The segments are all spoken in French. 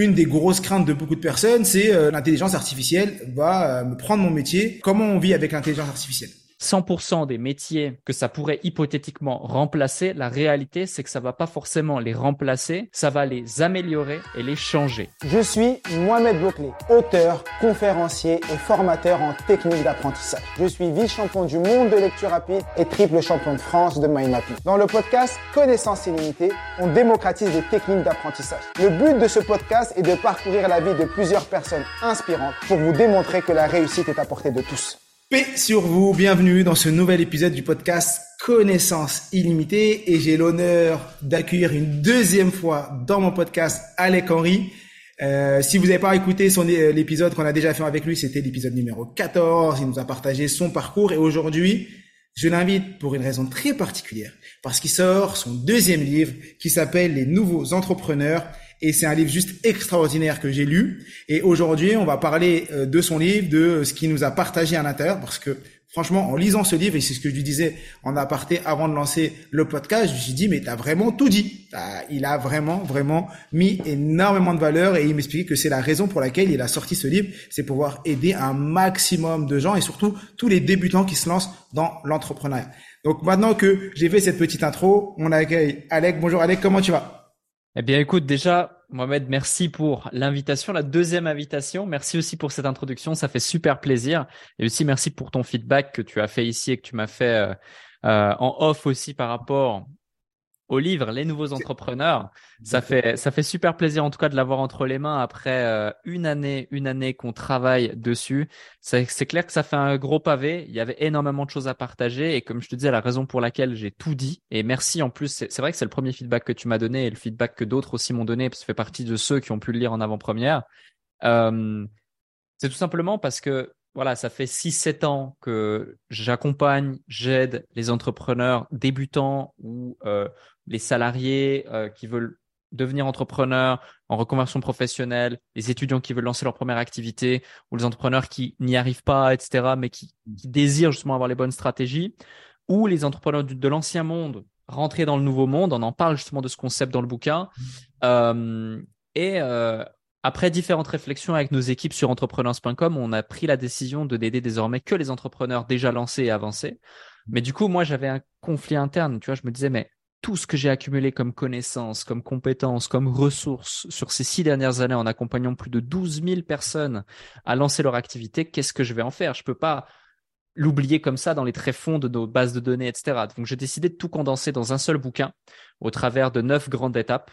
Une des grosses craintes de beaucoup de personnes, c'est euh, l'intelligence artificielle va euh, me prendre mon métier. Comment on vit avec l'intelligence artificielle? 100% des métiers que ça pourrait hypothétiquement remplacer, la réalité, c'est que ça va pas forcément les remplacer, ça va les améliorer et les changer. Je suis Mohamed Bouclé, auteur, conférencier et formateur en technique d'apprentissage. Je suis vice-champion du monde de lecture rapide et triple champion de France de mind mapping. Dans le podcast Connaissance illimitée, on démocratise les techniques d'apprentissage. Le but de ce podcast est de parcourir la vie de plusieurs personnes inspirantes pour vous démontrer que la réussite est à portée de tous. Paix sur vous, bienvenue dans ce nouvel épisode du podcast Connaissance illimitée et j'ai l'honneur d'accueillir une deuxième fois dans mon podcast Alec Henry. Euh, si vous n'avez pas écouté son l'épisode qu'on a déjà fait avec lui, c'était l'épisode numéro 14. Il nous a partagé son parcours et aujourd'hui, je l'invite pour une raison très particulière parce qu'il sort son deuxième livre qui s'appelle Les nouveaux entrepreneurs et c'est un livre juste extraordinaire que j'ai lu. Et aujourd'hui, on va parler euh, de son livre, de ce qu'il nous a partagé à l'intérieur, parce que franchement, en lisant ce livre, et c'est ce que je lui disais en aparté avant de lancer le podcast, je me suis dit, mais t'as vraiment tout dit. Il a vraiment, vraiment mis énormément de valeur et il m'expliquait que c'est la raison pour laquelle il a sorti ce livre, c'est pouvoir aider un maximum de gens et surtout tous les débutants qui se lancent dans l'entrepreneuriat. Donc maintenant que j'ai fait cette petite intro, on accueille Alec. Bonjour Alec, comment tu vas? Eh bien, écoute, déjà, Mohamed, merci pour l'invitation, la deuxième invitation. Merci aussi pour cette introduction, ça fait super plaisir. Et aussi, merci pour ton feedback que tu as fait ici et que tu m'as fait euh, euh, en off aussi par rapport au livre Les nouveaux entrepreneurs. Ça fait ça fait super plaisir en tout cas de l'avoir entre les mains après euh, une année une année qu'on travaille dessus. C'est clair que ça fait un gros pavé. Il y avait énormément de choses à partager et comme je te disais la raison pour laquelle j'ai tout dit et merci en plus c'est vrai que c'est le premier feedback que tu m'as donné et le feedback que d'autres aussi m'ont donné parce que ça fait partie de ceux qui ont pu le lire en avant-première. Euh, c'est tout simplement parce que voilà, ça fait 6-7 ans que j'accompagne, j'aide les entrepreneurs débutants ou euh, les salariés euh, qui veulent devenir entrepreneurs en reconversion professionnelle, les étudiants qui veulent lancer leur première activité ou les entrepreneurs qui n'y arrivent pas, etc., mais qui, désirent justement avoir les bonnes stratégies, ou les entrepreneurs de, l'ancien monde rentrer dans le nouveau monde. On en parle justement de ce concept dans le bouquin. Euh, et euh, après différentes réflexions avec nos équipes sur entrepreneurs.com, on a pris la décision de n'aider désormais que les entrepreneurs déjà lancés et avancés. Mais du coup, moi, j'avais un conflit interne. Tu vois, je me disais, mais tout ce que j'ai accumulé comme connaissances, comme compétences, comme ressources sur ces six dernières années en accompagnant plus de 12 000 personnes à lancer leur activité, qu'est-ce que je vais en faire? Je peux pas l'oublier comme ça dans les tréfonds de nos bases de données, etc. Donc j'ai décidé de tout condenser dans un seul bouquin au travers de neuf grandes étapes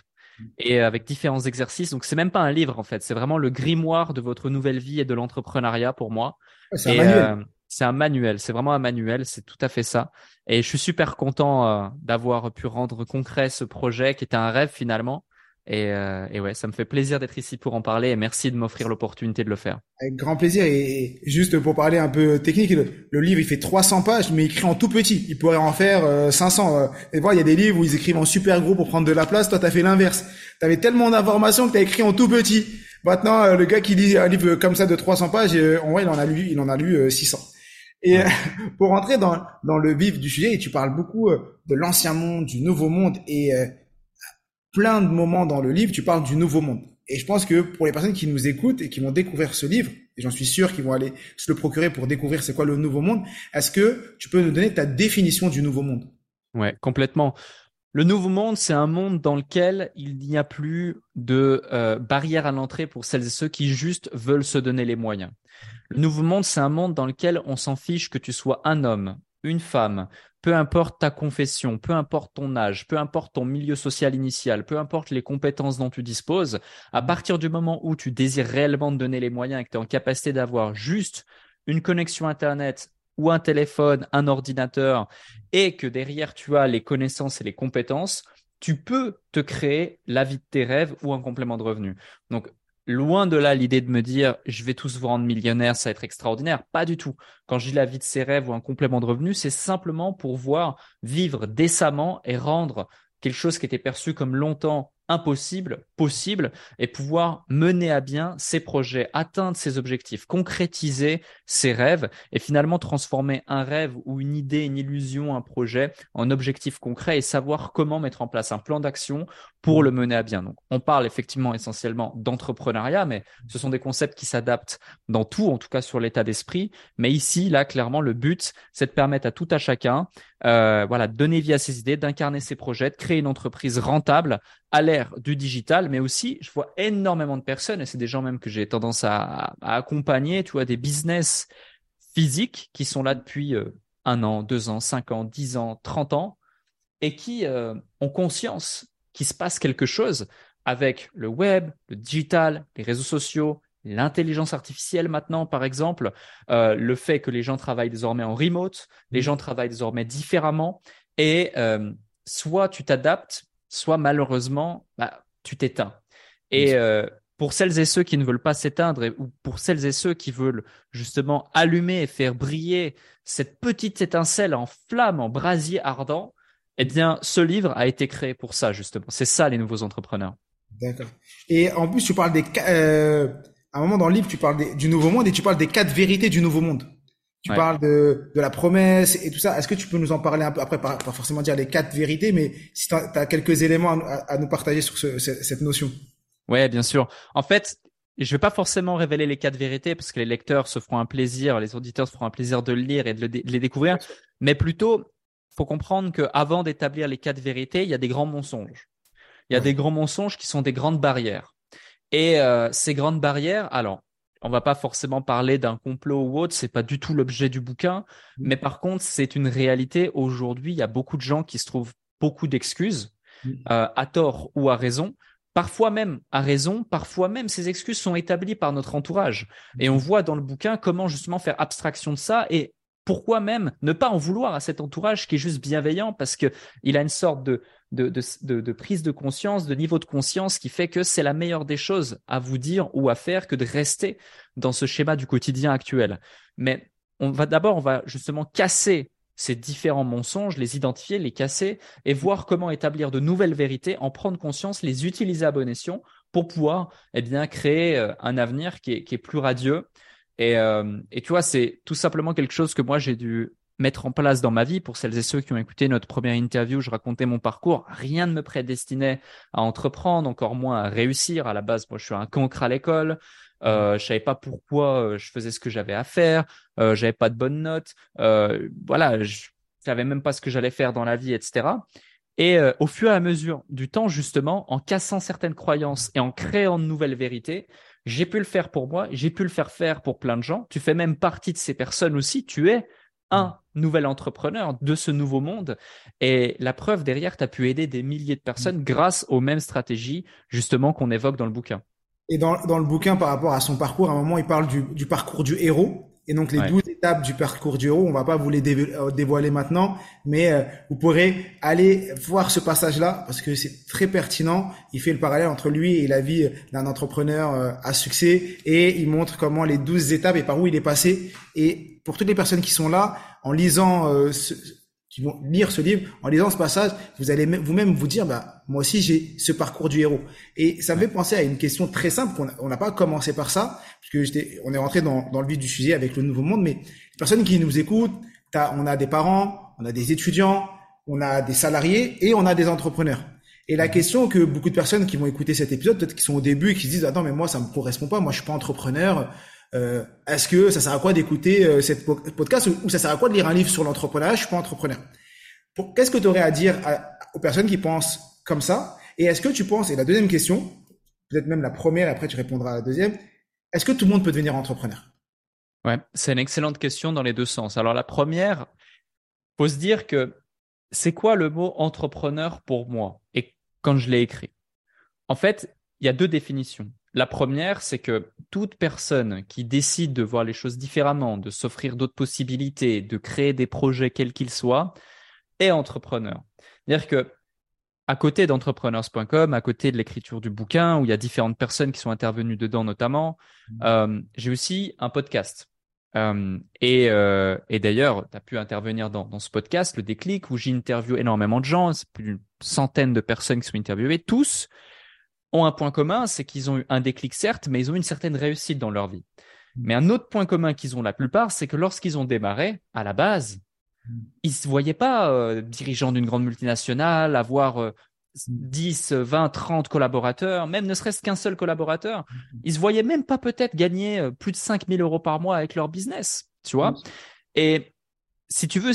et avec différents exercices. Donc c'est même pas un livre en fait, c'est vraiment le grimoire de votre nouvelle vie et de l'entrepreneuriat pour moi. C'est un c'est un manuel, c'est vraiment un manuel, c'est tout à fait ça. Et je suis super content euh, d'avoir pu rendre concret ce projet qui était un rêve finalement. Et, euh, et ouais, ça me fait plaisir d'être ici pour en parler et merci de m'offrir l'opportunité de le faire. Avec grand plaisir et juste pour parler un peu technique, le, livre il fait 300 pages mais écrit en tout petit. Il pourrait en faire 500. Euh, et voilà, il y a des livres où ils écrivent en super gros pour prendre de la place. Toi, t'as fait l'inverse. T'avais tellement d'informations que t'as écrit en tout petit. Maintenant, le gars qui lit un livre comme ça de 300 pages, en vrai, il en a lu, il en a lu 600. Et pour rentrer dans, dans le vif du sujet, et tu parles beaucoup euh, de l'ancien monde, du nouveau monde, et euh, plein de moments dans le livre, tu parles du nouveau monde. Et je pense que pour les personnes qui nous écoutent et qui vont découvrir ce livre, et j'en suis sûr qu'ils vont aller se le procurer pour découvrir c'est quoi le nouveau monde, est-ce que tu peux nous donner ta définition du nouveau monde? Ouais, complètement. Le nouveau monde, c'est un monde dans lequel il n'y a plus de euh, barrière à l'entrée pour celles et ceux qui juste veulent se donner les moyens. Le nouveau monde, c'est un monde dans lequel on s'en fiche que tu sois un homme, une femme, peu importe ta confession, peu importe ton âge, peu importe ton milieu social initial, peu importe les compétences dont tu disposes, à partir du moment où tu désires réellement te donner les moyens et que tu es en capacité d'avoir juste une connexion Internet ou un téléphone, un ordinateur, et que derrière tu as les connaissances et les compétences, tu peux te créer la vie de tes rêves ou un complément de revenu. Donc, loin de là l'idée de me dire je vais tous vous rendre millionnaire, ça va être extraordinaire. Pas du tout. Quand je dis la vie de ses rêves ou un complément de revenu, c'est simplement pour voir vivre décemment et rendre quelque chose qui était perçu comme longtemps impossible, possible, et pouvoir mener à bien ses projets, atteindre ses objectifs, concrétiser ses rêves, et finalement transformer un rêve ou une idée, une illusion, un projet en objectif concret et savoir comment mettre en place un plan d'action pour le mener à bien. Donc, on parle effectivement essentiellement d'entrepreneuriat, mais ce sont des concepts qui s'adaptent dans tout, en tout cas sur l'état d'esprit. Mais ici, là, clairement, le but, c'est de permettre à tout à chacun, euh, voilà, de donner vie à ses idées, d'incarner ses projets, de créer une entreprise rentable à l'ère du digital, mais aussi, je vois énormément de personnes, et c'est des gens même que j'ai tendance à, accompagner, tu vois, des business physiques qui sont là depuis euh, un an, deux ans, cinq ans, dix ans, trente ans, et qui euh, ont conscience qu'il se passe quelque chose avec le web, le digital, les réseaux sociaux, l'intelligence artificielle maintenant, par exemple, euh, le fait que les gens travaillent désormais en remote, les mmh. gens travaillent désormais différemment, et soit tu t'adaptes, soit malheureusement, bah, tu t'éteins. Et euh, pour celles et ceux qui ne veulent pas s'éteindre, ou pour celles et ceux qui veulent justement allumer et faire briller cette petite étincelle en flamme, en brasier ardent, eh bien, ce livre a été créé pour ça, justement. C'est ça, les nouveaux entrepreneurs. D'accord. Et en plus, tu parles des... Euh, à un moment dans le livre, tu parles du nouveau monde et tu parles des quatre vérités du nouveau monde. Tu parles de, de la promesse et tout ça. Est-ce que tu peux nous en parler un peu? Après, pas, forcément dire les quatre vérités, mais si tu as, quelques éléments à, nous partager sur ce, cette notion. Ouais, bien sûr. En fait, je vais pas forcément révéler les quatre vérités parce que les lecteurs se feront un plaisir, les auditeurs se feront un plaisir de le lire et de, les découvrir, mais plutôt, faut comprendre qu'avant d'établir les quatre vérités, il y a des grands mensonges. Il y a des grands mensonges qui sont des grandes barrières. Et euh, ces grandes barrières, alors, on va pas forcément parler d'un complot ou autre, c'est pas du tout l'objet du bouquin, mm. mais par contre, c'est une réalité. Aujourd'hui, il y a beaucoup de gens qui se trouvent beaucoup d'excuses, mm. euh, à tort ou à raison. Parfois même à raison, parfois même ces excuses sont établies par notre entourage. Et on mm. voit dans le bouquin comment justement faire abstraction de ça et pourquoi même ne pas en vouloir à cet entourage qui est juste bienveillant parce que il a une sorte de, prise de conscience, de niveau de conscience qui fait que c'est la meilleure des choses à vous dire ou à faire que de rester dans ce schéma du quotidien actuel. Mais on va d'abord, on va justement casser ces différents mensonges, les identifier, les casser et voir comment établir de nouvelles vérités, en prendre conscience, les utiliser à bon escient pour pouvoir eh bien, créer euh, un avenir qui est plus radieux, et, euh, et tu vois, c'est tout simplement quelque chose que moi j'ai dû mettre en place dans ma vie. Pour celles et ceux qui ont écouté notre première interview, je racontais mon parcours. Rien ne me prédestinait à entreprendre, encore moins à réussir. À la base, moi, je suis un cancre à l'école. Euh, je savais pas pourquoi euh, je faisais ce que j'avais à faire. Euh, j'avais pas de bonnes notes. Euh, voilà, je savais même pas ce que j'allais faire dans la vie, etc. Et euh, au fur et à mesure du temps, justement, en cassant certaines croyances et en créant de nouvelles vérités, j'ai pu le faire pour moi, j'ai pu le faire faire pour plein de gens. Tu fais même partie de ces personnes aussi. Tu es un mm. nouvel entrepreneur de ce nouveau monde. Et la preuve derrière, tu as pu aider des milliers de personnes grâce aux mêmes stratégies, justement, qu'on évoque dans le bouquin. Et dans, dans, le bouquin, par rapport à son parcours, à un moment, il parle du, du parcours du héros. Et donc les douze étapes du parcours du héros, on va pas vous les euh, dévoiler maintenant, mais euh, vous pourrez aller voir ce passage-là parce que c'est très pertinent. Il fait le parallèle entre lui et la vie d'un entrepreneur euh, à succès et il montre comment les douze étapes et par où il est passé. Et pour toutes les personnes qui sont là, en lisant ce, qui vont lire ce livre, en lisant ce passage, vous allez vous-même vous dire, bah, moi aussi j'ai ce parcours du héros. Et ça me fait penser à une question très simple, on n'a pas commencé par ça, puisque on est rentré dans, dans le vif du sujet avec le Nouveau Monde, mais les personnes qui nous écoutent, on a des parents, on a des étudiants, on a des salariés et on a des entrepreneurs. Et la question que beaucoup de personnes qui vont écouter cet épisode, peut-être qui sont au début et qui se disent, attends, mais moi ça me correspond pas, moi je suis pas entrepreneur, euh, est-ce que ça sert à quoi d'écouter euh, cette podcast ou, ça sert à quoi de lire un livre sur l'entrepreneuriat? Je suis pas entrepreneur. Qu'est-ce que tu aurais à dire aux personnes qui pensent comme ça? Et est-ce que tu penses, et la deuxième question, peut-être même la première, après tu répondras à la deuxième, est-ce que tout le monde peut devenir entrepreneur? Ouais, c'est une excellente question dans les deux sens. Alors la première, faut se dire que c'est quoi le mot entrepreneur pour moi? Et quand je l'ai écrit. En fait, il y a deux définitions. La première, c'est que toute personne qui décide de voir les choses différemment, de s'offrir d'autres possibilités, de créer des projets quels qu'ils soient, est entrepreneur. C'est-à-dire que à côté d'entrepreneurs.com, à côté de l'écriture du bouquin, où il y a différentes personnes qui sont intervenues dedans notamment, mmh. euh, j'ai aussi un podcast. Euh, et, euh, et d'ailleurs, tu as pu intervenir dans, dans, ce podcast, le déclic, où j'interviewe énormément de gens, c'est plus d'une centaine de personnes qui sont interviewées. Tous ont un point commun, c'est qu'ils ont eu un déclic certes, mais ils ont eu une certaine réussite dans leur vie. Mmh. Mais un autre point commun qu'ils ont la plupart, c'est que lorsqu'ils ont démarré, à la base, ils se voyaient pas euh, dirigeants d'une grande multinationale, avoir 10, 20, 30 collaborateurs, même ne serait-ce qu'un seul collaborateur. Ils se voyaient même pas peut-être gagner euh, plus de 5000 euros par mois avec leur business, tu vois. Et si tu veux,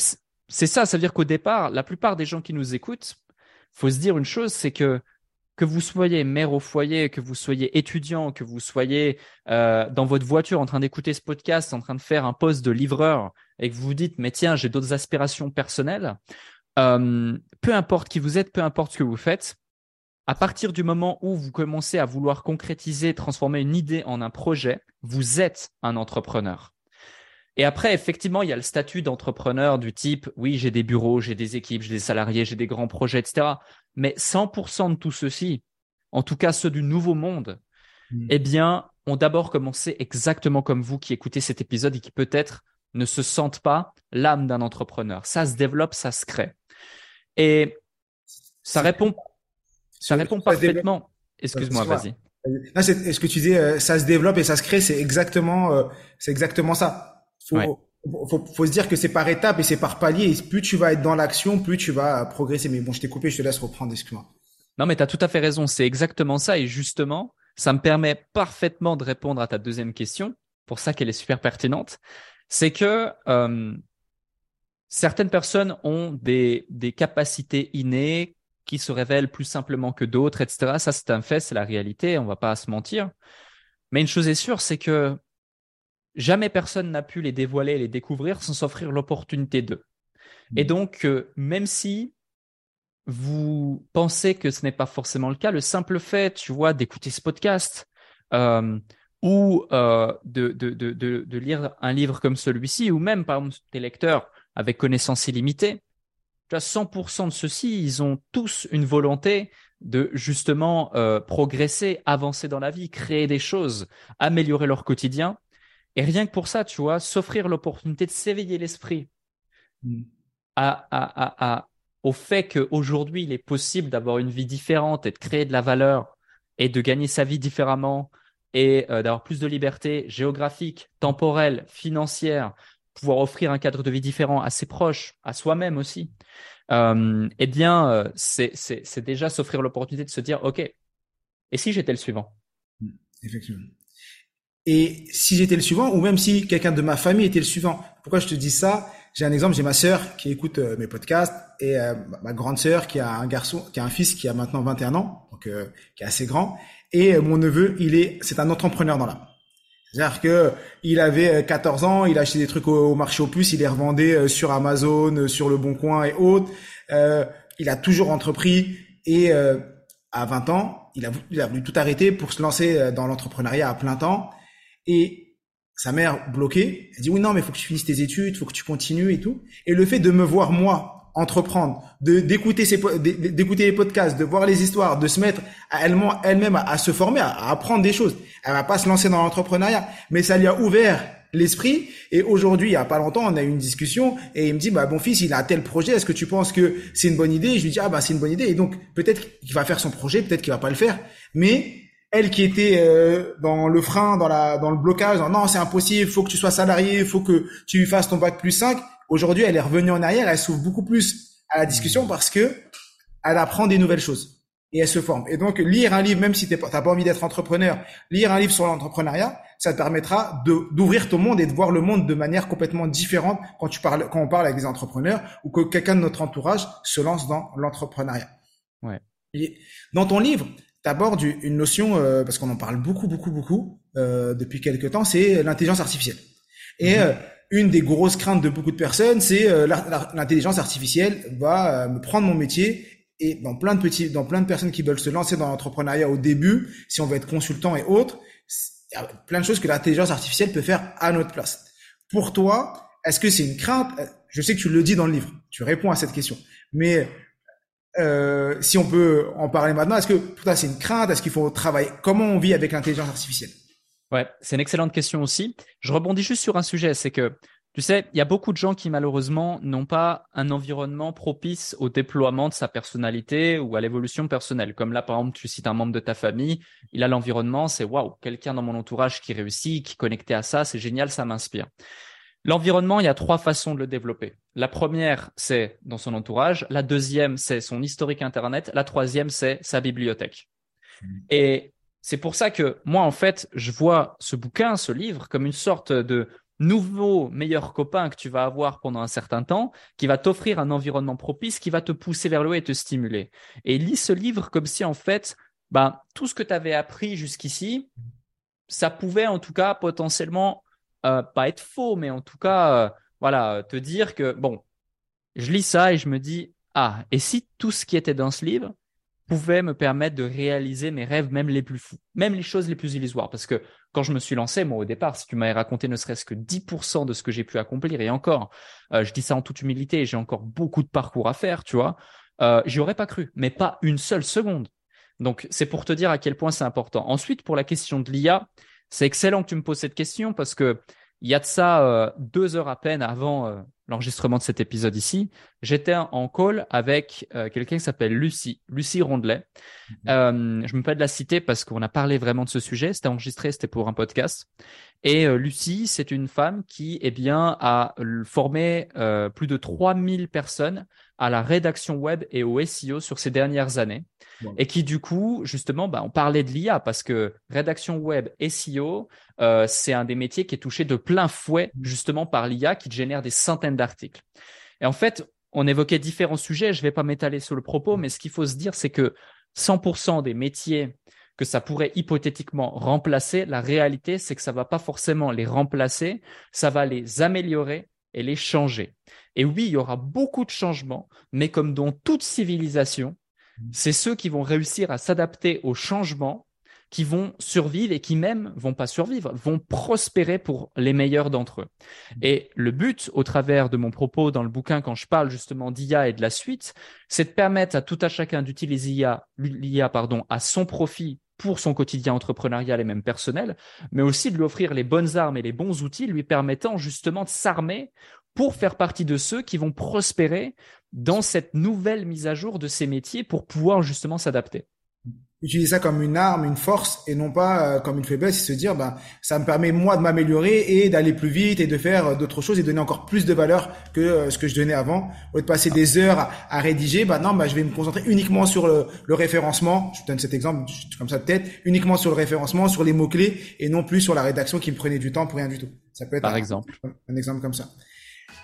c'est ça, ça veut dire qu'au départ, la plupart des gens qui nous écoutent, faut se dire une chose, c'est que que vous soyez mère au foyer, que vous soyez étudiant, que vous soyez euh, dans votre voiture en train d'écouter ce podcast, en train de faire un poste de livreur, et que vous vous dites, mais tiens, j'ai d'autres aspirations personnelles, euh, peu importe qui vous êtes, peu importe ce que vous faites, à partir du moment où vous commencez à vouloir concrétiser, transformer une idée en un projet, vous êtes un entrepreneur. Et après, effectivement, il y a le statut d'entrepreneur du type, oui, j'ai des bureaux, j'ai des équipes, j'ai des salariés, j'ai des grands projets, etc. Mais 100% de tout ceci, en tout cas ceux du nouveau monde, hmm. eh bien, ont d'abord commencé exactement comme vous qui écoutez cet épisode et qui peut-être ne se sentent pas l'âme d'un entrepreneur. Ça se développe, ça se crée. Et ça répond, ça répond parfaitement. Excuse-moi, vas-y. est-ce que tu dis, euh, ça se développe et ça se crée, c'est exactement, euh, c'est exactement ça? Faut, faut, faut, se dire que c'est par étapes et c'est par paliers. plus tu vas être dans l'action, plus tu vas progresser. Mais bon, je t'ai coupé, je te laisse reprendre, excuse-moi. Non, mais tu as tout à fait raison. C'est exactement ça. Et justement, ça me permet parfaitement de répondre à ta deuxième question. Pour ça qu'elle est super pertinente. C'est que euh, certaines personnes ont des, des capacités innées qui se révèlent plus simplement que d'autres, etc. Ça, c'est un fait, c'est la réalité. On va pas se mentir. Mais une chose est sûre, c'est que jamais personne n'a pu les dévoiler et les découvrir sans s'offrir l'opportunité d'eux. Mm. Et donc, euh, même si vous pensez que ce n'est pas forcément le cas, le simple fait, tu vois, d'écouter ce podcast euh, ou euh, de, de, de, de, lire un livre comme celui-ci, ou même, par exemple, des lecteurs avec connaissance illimitée, tu vois, 100% de ceux-ci, ils ont tous une volonté de justement progresser, avancer dans la vie, créer des choses, améliorer leur quotidien et rien que pour ça, tu vois, s'offrir l'opportunité de s'éveiller l'esprit mm. à, à, à, au fait qu'aujourd'hui, il est possible d'avoir une vie différente et de créer de la valeur et de gagner sa vie différemment et euh, d'avoir plus de liberté géographique, temporelle, financière, pouvoir offrir un cadre de vie différent à ses proches, à soi-même aussi, euh, eh bien, euh, c'est déjà s'offrir l'opportunité de se dire, OK, et si j'étais le suivant? Mm. Effectivement. Et si j'étais le suivant, ou même si quelqu'un de ma famille était le suivant, pourquoi je te dis ça? J'ai un exemple, j'ai ma sœur qui écoute euh, mes podcasts et euh, ma grande sœur qui a un garçon, qui a un fils qui a maintenant 21 ans, donc euh, qui est assez grand, et mon neveu, il est, c'est un entrepreneur dans l'âme. C'est-à-dire que il avait 14 ans, il achetait des trucs au, marché aux puces, il les revendait sur Amazon, sur le Bon Coin et autres. il a toujours entrepris et à 20 ans, il a voulu tout arrêter pour se lancer dans l'entrepreneuriat à plein temps. Et sa mère bloquée, elle dit oui non mais faut que tu finisses tes études, faut que tu continues et tout. Et le fait de me voir moi entreprendre, de d'écouter ces d'écouter les podcasts, de voir les histoires, de se mettre à elle-même elle à, se former, à, apprendre des choses. Elle va pas se lancer dans l'entrepreneuriat, mais ça lui a ouvert l'esprit. Et aujourd'hui, il y a pas longtemps, on a eu une discussion et il me dit bah bon fils, il a tel projet. Est-ce que tu penses que c'est une bonne idée? Je lui dis ah bah c'est une bonne idée. Et donc peut-être qu'il va faire son projet, peut-être qu'il va pas le faire, mais elle qui était euh, dans le frein, dans la dans le blocage, non c'est impossible, faut que tu sois salarié, faut que tu fasses ton bac plus 5. Aujourd'hui, elle est revenue en arrière, elle s'ouvre beaucoup plus à la discussion parce que elle apprend des nouvelles choses et elle se forme. Et donc lire un livre, même si tu n'as pas envie d'être entrepreneur, lire un livre sur l'entrepreneuriat, ça te permettra d'ouvrir ton monde et de voir le monde de manière complètement différente quand tu parles quand on parle avec des entrepreneurs ou que quelqu'un de notre entourage se lance dans l'entrepreneuriat. Ouais. dans ton livre, t'abordes une notion, euh, parce qu'on en parle beaucoup, beaucoup, beaucoup euh, depuis quelques temps, c'est l'intelligence artificielle. Et euh, une des grosses craintes de beaucoup de personnes, c'est l'intelligence artificielle va me prendre mon métier. Et dans plein de petits, dans plein de personnes qui veulent se lancer dans l'entrepreneuriat au début, si on veut être consultant et autres, il y a plein de choses que l'intelligence artificielle peut faire à notre place. Pour toi, est-ce que c'est une crainte? Je sais que tu le dis dans le livre, tu réponds à cette question, mais euh, si on peut en parler maintenant, est-ce que pour toi c'est une crainte? Est-ce qu'il faut travailler? Comment on vit avec l'intelligence artificielle? Ouais, c'est une excellente question aussi. Je rebondis juste sur un sujet, c'est que tu sais, il y a beaucoup de gens qui malheureusement n'ont pas un environnement propice au déploiement de sa personnalité ou à l'évolution personnelle. Comme là, par exemple, tu cites un membre de ta famille, il a l'environnement, c'est waouh, quelqu'un dans mon entourage qui réussit, qui est connecté à ça, c'est génial, ça m'inspire. L'environnement, il y a trois façons de le développer. La première, c'est dans son entourage. La deuxième, c'est son historique Internet. La troisième, c'est sa bibliothèque. Mmh. Et c'est pour ça que moi, en fait, je vois ce bouquin, ce livre, comme une sorte de nouveau meilleur copain que tu vas avoir pendant un certain temps, qui va t'offrir un environnement propice, qui va te pousser vers le haut et te stimuler. Et lis ce livre comme si en fait, ben, tout ce que tu avais appris jusqu'ici, ça pouvait en tout cas potentiellement euh, pas être faux, mais en tout cas, euh, voilà, te dire que bon, je lis ça et je me dis ah, et si tout ce qui était dans ce livre pouvait me permettre de réaliser mes rêves, même les plus fous, même les choses les plus illusoires? Parce que quand je me suis lancé, moi, au départ, si tu m'avais raconté ne serait-ce que 10% de ce que j'ai pu accomplir, et encore, euh, je dis ça en toute humilité, j'ai encore beaucoup de parcours à faire, tu vois, j'y aurais pas cru, mais pas une seule seconde. Donc, c'est pour te dire à quel point c'est important. Ensuite, pour la question de l'IA, c'est excellent que tu me poses cette question parce que il y a de ça euh, deux heures à peine avant euh, l'enregistrement de cet épisode ici, j'étais en call avec euh, quelqu'un qui s'appelle Lucie, Lucie Rondelet. Mhm. je me permets de la citer parce qu'on a parlé vraiment de ce sujet. C'était enregistré, c'était pour un podcast. Et Lucie, c'est une femme qui, eh bien, a formé plus de 3000 personnes à la rédaction web et au SEO sur ces dernières années. Et qui, du coup, justement, bah, on parlait de l'IA parce que rédaction web, SEO, euh, c'est un des métiers qui est touché de plein fouet, justement, par l'IA qui génère des centaines d'articles. Et en fait, on évoquait différents sujets. Je ne vais pas m'étaler sur le propos, mais ce qu'il faut se dire, c'est que 100% des métiers que ça pourrait hypothétiquement remplacer, la réalité, c'est que ça va pas forcément les remplacer, ça va les améliorer et les changer. Et oui, il y aura beaucoup de changements, mais comme dans toute civilisation, c'est ceux qui vont réussir à s'adapter aux changements qui vont survivre et qui même vont pas survivre, vont prospérer pour les meilleurs d'entre eux. Et le but, au travers de mon propos dans le bouquin, quand je parle justement d'IA et de la suite, c'est de permettre à tout à chacun d'utiliser l'IA, l'IA pardon, à son profit pour son quotidien entrepreneurial et même personnel, mais aussi de lui offrir les bonnes armes et les bons outils lui permettant justement de s'armer pour faire partie de ceux qui vont prospérer dans cette nouvelle mise à jour de ces métiers pour pouvoir justement s'adapter. Utiliser ça comme une arme, une force et non pas euh, comme une faiblesse, et se dire bah ça me permet moi de m'améliorer et d'aller plus vite et de faire euh, d'autres choses et donner encore plus de valeur que euh, ce que je donnais avant. Au lieu de passer des heures à, rédiger, bah non, bah je vais me concentrer uniquement sur le, le référencement. Je donne cet exemple comme ça de tête, uniquement sur le référencement, sur les mots clés et non plus sur la rédaction qui me prenait du temps pour rien du tout. Ça peut être par exemple un exemple comme ça.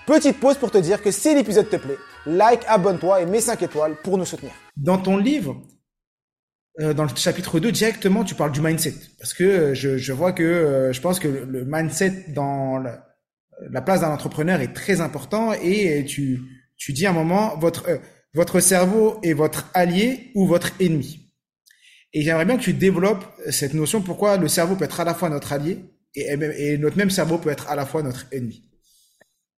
Petite pause pour te dire que si l'épisode te plaît, like, abonne-toi et mets 5 étoiles pour nous soutenir. Dans ton livre, euh, dans le chapitre 2, directement, tu parles du mindset. Parce que euh, je, je vois que euh, je pense que le, mindset dans la, place d'un entrepreneur est très important et tu, tu dis à un moment, votre, votre cerveau est votre allié ou votre ennemi. Et j'aimerais bien que tu développes cette notion, pourquoi le cerveau peut être à la fois notre allié et, et notre même cerveau peut être à la fois notre ennemi.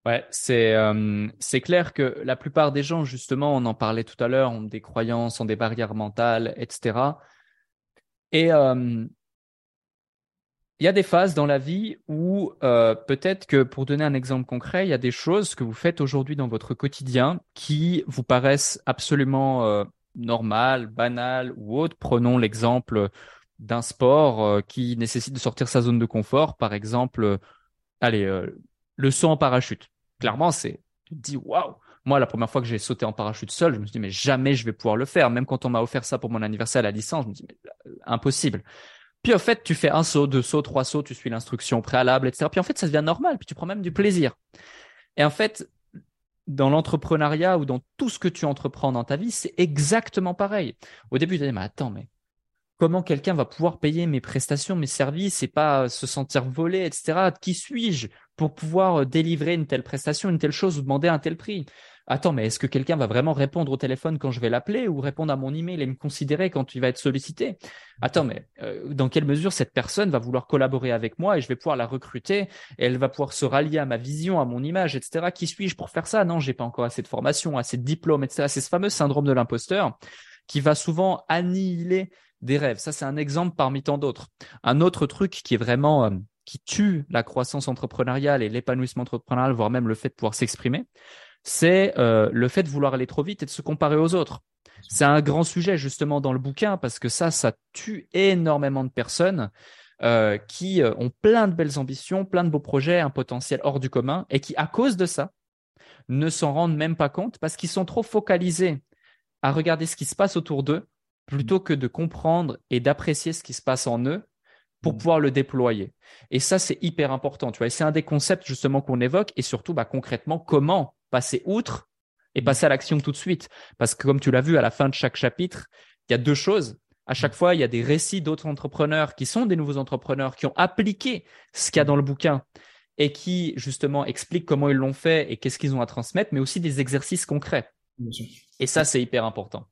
Ouais, c'est clair que la plupart des gens, justement, on en parlait tout à l'heure, ont des croyances, ont des barrières mentales, etc. Et il y a des phases dans la vie où peut-être que, pour donner un exemple concret, il y a des choses que vous faites aujourd'hui dans votre quotidien qui vous paraissent absolument normales, banales ou autres. Prenons l'exemple d'un sport qui nécessite de sortir sa zone de confort, par exemple. Allez, le saut en parachute. Clairement, c'est, tu te dis, waouh! Moi, la première fois que j'ai sauté en parachute seul, je me suis dit, mais jamais je vais pouvoir le faire. Même quand on m'a offert ça pour mon anniversaire à la licence, je me dis, mais euh, impossible. Puis, en fait, tu fais un saut, deux sauts, trois sauts, tu suis l'instruction préalable, etc. Puis, en fait, ça devient normal. Puis, tu prends même du plaisir. Et en fait, dans l'entrepreneuriat ou dans tout ce que tu entreprends dans ta vie, c'est exactement pareil. Au début, tu te dis, mais attends, mais comment quelqu'un va pouvoir payer mes prestations, mes services et pas se sentir volé, etc. Qui suis-je? Pour pouvoir euh, délivrer une telle prestation, une telle chose ou demander un tel prix attends, mais est-ce que quelqu'un va vraiment répondre au téléphone quand je vais l'appeler ou répondre à mon email et me considérer quand il va être sollicité? Attends, mais euh, dans quelle mesure cette personne va vouloir collaborer avec moi et je vais pouvoir la recruter elle va pouvoir se rallier à ma vision, à mon image, etc. Qui suis-je pour faire ça? Non, j'ai pas encore assez de formation, assez de diplôme, etc. C'est ce fameux syndrome de l'imposteur qui va souvent annihiler des rêves. Ça, c'est un exemple parmi tant d'autres. Un autre truc qui est vraiment euh, qui tue la croissance entrepreneuriale et l'épanouissement entrepreneurial, voire même le fait de pouvoir s'exprimer, c'est euh, le fait de vouloir aller trop vite et de se comparer aux autres. C'est un grand sujet justement dans le bouquin parce que ça, ça tue énormément de personnes euh, qui euh, ont plein de belles ambitions, plein de beaux projets, un potentiel hors du commun et qui, à cause de ça, ne s'en rendent même pas compte parce qu'ils sont trop focalisés à regarder ce qui se passe autour d'eux plutôt que de comprendre et d'apprécier ce qui se passe en eux pour pouvoir le déployer. Et ça, c'est hyper important. Tu vois, c'est un des concepts justement qu'on évoque et surtout, bah, concrètement, comment passer outre et passer à l'action tout de suite. Parce que comme tu l'as vu à la fin de chaque chapitre, il y a deux choses. À chaque fois, il y a des récits d'autres entrepreneurs qui sont des nouveaux entrepreneurs qui ont appliqué ce qu'il y a dans le bouquin et qui justement expliquent comment ils l'ont fait et qu'est-ce qu'ils ont à transmettre, mais aussi des exercices concrets. Et ça, c'est hyper important.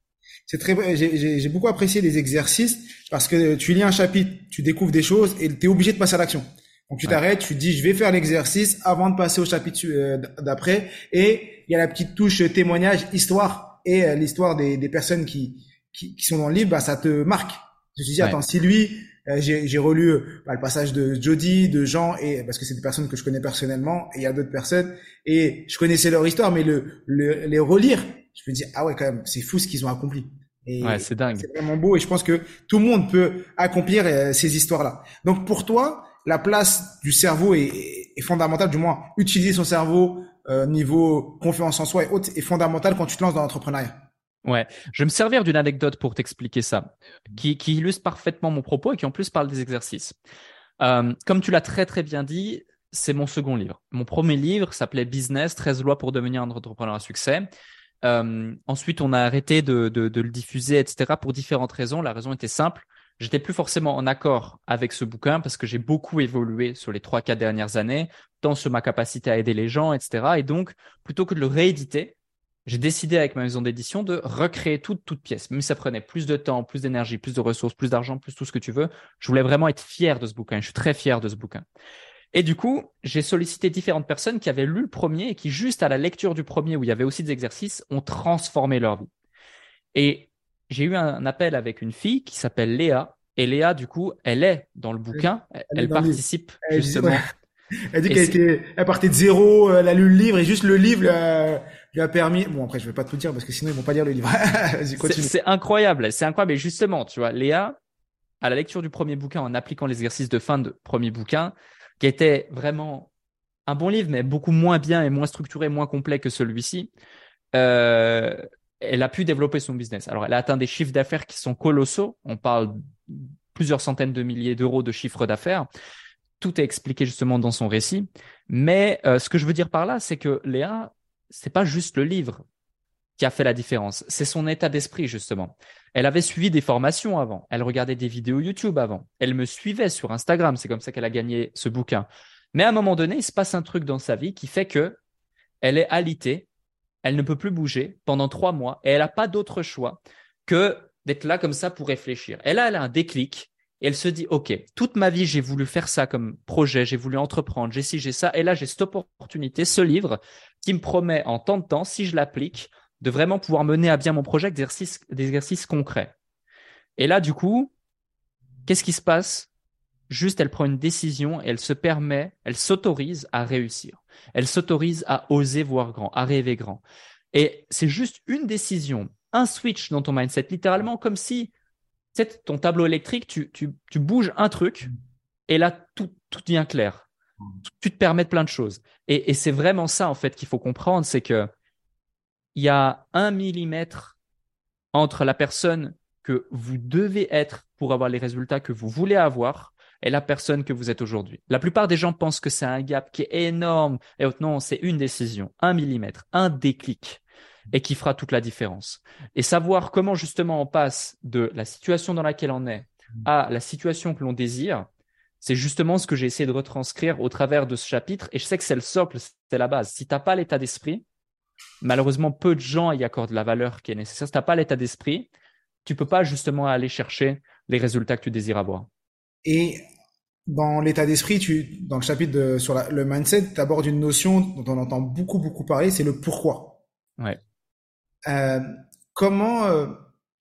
C'est très, j'ai beaucoup apprécié les exercices parce que tu lis un chapitre, tu découvres des choses et tu es obligé de passer à l'action. Donc tu t'arrêtes, tu dis je vais faire l'exercice avant de passer au chapitre euh, d'après et il y a la petite touche témoignage, histoire et euh, l'histoire des, des, personnes qui, qui, qui sont dans le livre, bah, ça te marque. Je me suis dit attends si lui euh, j'ai relu bah, le passage de Jody, de Jean et parce que c'est des personnes que je connais personnellement et il y a d'autres personnes et je connaissais leur histoire mais le, le les relire, je me dis ah ouais quand même c'est fou ce qu'ils ont accompli. Et ouais, c'est dingue. C'est vraiment beau et je pense que tout le monde peut accomplir ces histoires-là. Donc pour toi, la place du cerveau est, est fondamentale, du moins utiliser son cerveau euh, niveau confiance en soi et autres est fondamental quand tu te lances dans l'entrepreneuriat. Ouais, je vais me servir d'une anecdote pour t'expliquer ça, qui, qui, illustre parfaitement mon propos et qui en plus parle des exercices. Euh, comme tu l'as très très bien dit, c'est mon second livre. Mon premier livre s'appelait Business, 13 lois pour devenir un entrepreneur à succès. Euh, ensuite, on a arrêté de, le diffuser, etc. pour différentes raisons. La raison était simple j'étais plus forcément en accord avec ce bouquin parce que j'ai beaucoup évolué sur les trois, quatre dernières années, tant sur ma capacité à aider les gens, etc. Et donc, plutôt que de le rééditer, j'ai décidé avec ma maison d'édition de recréer toute, toute pièce. Même si ça prenait plus de temps, plus d'énergie, plus de ressources, plus d'argent, plus tout ce que tu veux, je voulais vraiment être fier de ce bouquin. Je suis très fier de ce bouquin. Et du coup, j'ai sollicité différentes personnes qui avaient lu le premier et qui, juste à la lecture du premier, où il y avait aussi des exercices, ont transformé leur vie. Et j'ai eu un appel avec une fille qui s'appelle Léa. Et Léa, du coup, elle est dans le bouquin. Elle, participe justement. Elle dit qu'elle était, elle partait de zéro, elle a lu le livre et juste le livre lui a, permis. Bon, après, je vais pas tout dire parce que sinon ils vont pas lire le livre. c'est incroyable, c'est incroyable. Et justement, tu vois, Léa, à la lecture du premier bouquin, en appliquant l'exercice de fin de premier bouquin, qui était vraiment un bon livre, mais beaucoup moins bien et moins structuré, moins complet que celui-ci. Euh, elle a pu développer son business. Alors, elle a atteint des chiffres d'affaires qui sont colossaux. On parle plusieurs centaines de milliers d'euros de chiffre d'affaires. Tout est expliqué justement dans son récit. Mais euh, ce que je veux dire par là, c'est que Léa, c'est pas juste le livre qui a fait la différence. C'est son état d'esprit, justement. Elle avait suivi des formations avant. Elle regardait des vidéos YouTube avant. Elle me suivait sur Instagram. C'est comme ça qu'elle a gagné ce bouquin. Mais à un moment donné, il se passe un truc dans sa vie qui fait que elle est alitée elle ne peut plus bouger pendant trois mois et elle n'a pas d'autre choix que d'être là comme ça pour réfléchir. Et là, elle a un déclic et elle se dit, OK, toute ma vie, j'ai voulu faire ça comme projet, j'ai voulu entreprendre, j'ai ci, j'ai ça. Et là, j'ai cette opportunité, ce livre qui me promet en tant de temps, si je l'applique, de vraiment pouvoir mener à bien mon projet avec des exercices concrets. Et là, du coup, qu'est-ce qui se passe? Juste, elle prend une décision et elle se permet, elle s'autorise à réussir. Elle s'autorise à oser voir grand, à rêver grand. Et c'est juste une décision, un switch dans ton mindset, littéralement comme si ton tableau électrique, tu, tu, tu, bouges un truc et là, tout, tout devient clair. Tu te permets plein de choses. Et, et c'est vraiment ça, en fait, qu'il faut comprendre, c'est que il y a un millimètre entre la personne que vous devez être pour avoir les résultats que vous voulez avoir et la personne que vous êtes aujourd'hui. La plupart des gens pensent que c'est un gap qui est énorme. Et non, c'est une décision, un millimètre, un déclic et qui fera toute la différence. Et savoir comment justement on passe de la situation dans laquelle on est à la situation que l'on désire, c'est justement ce que j'ai essayé de retranscrire au travers de ce chapitre. Et je sais que c'est le socle, c'est la base. Si tu n'as pas l'état d'esprit, malheureusement, peu de gens y accordent la valeur qui est nécessaire. Si tu n'as pas l'état d'esprit, tu peux pas justement aller chercher les résultats que tu désires avoir. Et dans l'état d'esprit, tu, dans le chapitre sur le mindset, tu abordes une notion dont on entend beaucoup, beaucoup parler, c'est le pourquoi. Ouais. Euh, comment euh,